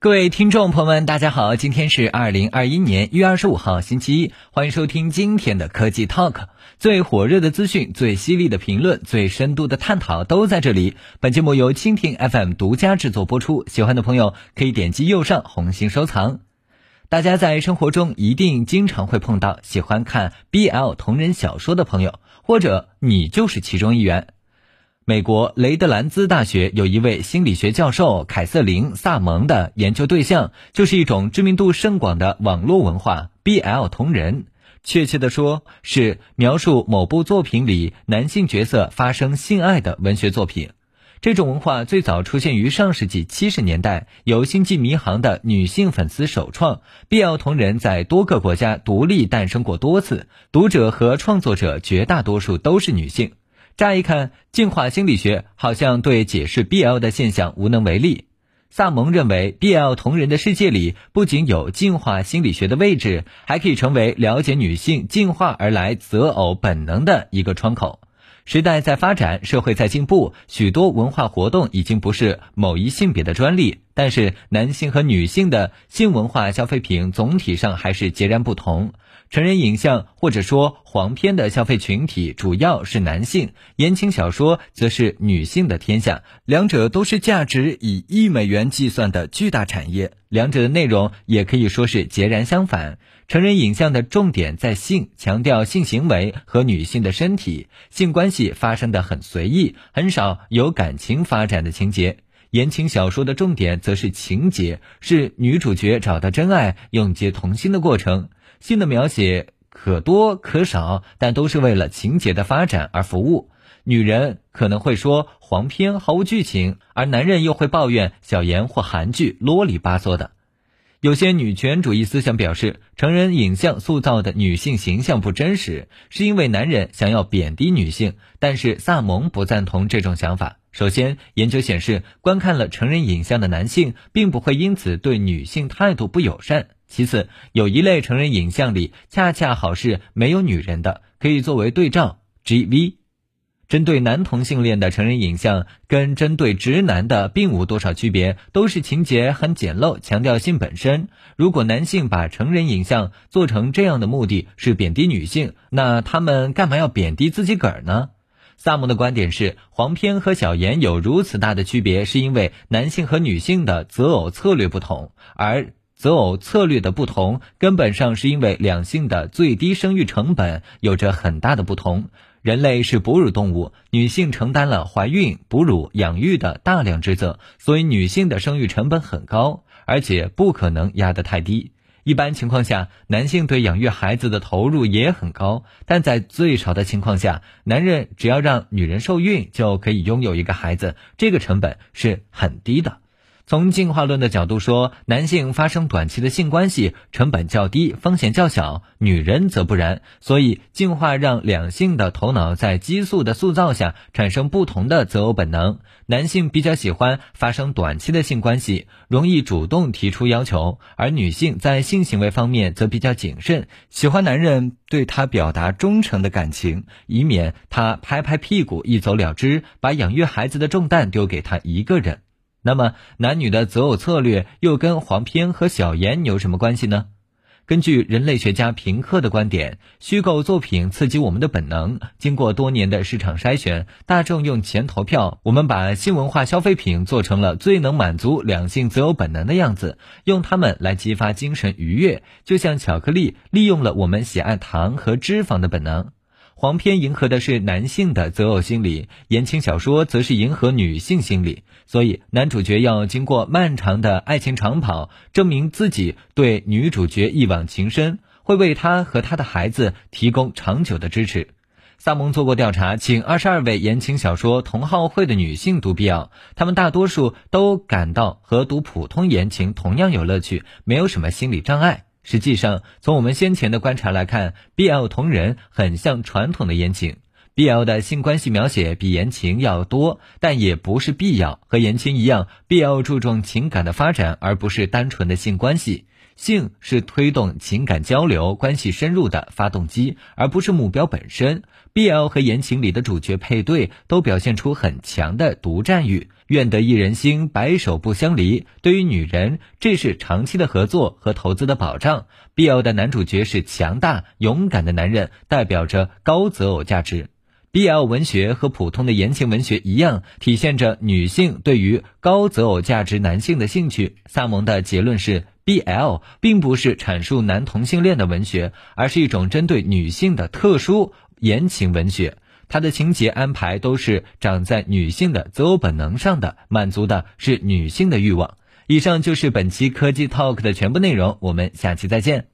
各位听众朋友们，大家好，今天是二零二一年一月二十五号，星期一，欢迎收听今天的科技 Talk，最火热的资讯、最犀利的评论、最深度的探讨都在这里。本节目由蜻蜓 FM 独家制作播出，喜欢的朋友可以点击右上红心收藏。大家在生活中一定经常会碰到喜欢看 BL 同人小说的朋友，或者你就是其中一员。美国雷德兰兹大学有一位心理学教授凯瑟琳·萨蒙的研究对象，就是一种知名度甚广的网络文化 BL 同人。确切的说，是描述某部作品里男性角色发生性爱的文学作品。这种文化最早出现于上世纪七十年代，由星际迷航的女性粉丝首创。BL 同人在多个国家独立诞生过多次，读者和创作者绝大多数都是女性。乍一看，进化心理学好像对解释 BL 的现象无能为力。萨蒙认为，BL 同人的世界里不仅有进化心理学的位置，还可以成为了解女性进化而来择偶本能的一个窗口。时代在发展，社会在进步，许多文化活动已经不是某一性别的专利。但是，男性和女性的性文化消费品总体上还是截然不同。成人影像或者说黄片的消费群体主要是男性，言情小说则是女性的天下。两者都是价值以亿美元计算的巨大产业，两者的内容也可以说是截然相反。成人影像的重点在性，强调性行为和女性的身体，性关系发生的很随意，很少有感情发展的情节。言情小说的重点则是情节，是女主角找到真爱、永结同心的过程。性的描写可多可少，但都是为了情节的发展而服务。女人可能会说黄片毫无剧情，而男人又会抱怨小言或韩剧啰里吧嗦的。有些女权主义思想表示，成人影像塑造的女性形象不真实，是因为男人想要贬低女性。但是萨蒙不赞同这种想法。首先，研究显示，观看了成人影像的男性并不会因此对女性态度不友善。其次，有一类成人影像里恰恰好是没有女人的，可以作为对照。G.V. 针对男同性恋的成人影像跟针对直男的并无多少区别，都是情节很简陋，强调性本身。如果男性把成人影像做成这样的目的是贬低女性，那他们干嘛要贬低自己个儿呢？萨姆的观点是，黄片和小言有如此大的区别，是因为男性和女性的择偶策略不同，而。择偶策略的不同，根本上是因为两性的最低生育成本有着很大的不同。人类是哺乳动物，女性承担了怀孕、哺乳、养育的大量职责，所以女性的生育成本很高，而且不可能压得太低。一般情况下，男性对养育孩子的投入也很高，但在最少的情况下，男人只要让女人受孕就可以拥有一个孩子，这个成本是很低的。从进化论的角度说，男性发生短期的性关系成本较低，风险较小，女人则不然。所以，进化让两性的头脑在激素的塑造下产生不同的择偶本能。男性比较喜欢发生短期的性关系，容易主动提出要求；而女性在性行为方面则比较谨慎，喜欢男人对她表达忠诚的感情，以免他拍拍屁股一走了之，把养育孩子的重担丢给他一个人。那么，男女的择偶策略又跟黄片和小言有什么关系呢？根据人类学家平克的观点，虚构作品刺激我们的本能。经过多年的市场筛选，大众用钱投票，我们把新文化消费品做成了最能满足两性择偶本能的样子，用它们来激发精神愉悦，就像巧克力利用了我们喜爱糖和脂肪的本能。黄片迎合的是男性的择偶心理，言情小说则是迎合女性心理。所以，男主角要经过漫长的爱情长跑，证明自己对女主角一往情深，会为她和她的孩子提供长久的支持。萨蒙做过调查，请二十二位言情小说同好会的女性读 BL，她们大多数都感到和读普通言情同样有乐趣，没有什么心理障碍。实际上，从我们先前的观察来看，BL 同人很像传统的言情。BL 的性关系描写比言情要多，但也不是必要。和言情一样，BL 注重情感的发展，而不是单纯的性关系。性是推动情感交流、关系深入的发动机，而不是目标本身。BL 和言情里的主角配对都表现出很强的独占欲，愿得一人心，白首不相离。对于女人，这是长期的合作和投资的保障。BL 的男主角是强大勇敢的男人，代表着高择偶价值。BL 文学和普通的言情文学一样，体现着女性对于高择偶价值男性的兴趣。萨蒙的结论是。BL 并不是阐述男同性恋的文学，而是一种针对女性的特殊言情文学。它的情节安排都是长在女性的择偶本能上的，满足的是女性的欲望。以上就是本期科技 Talk 的全部内容，我们下期再见。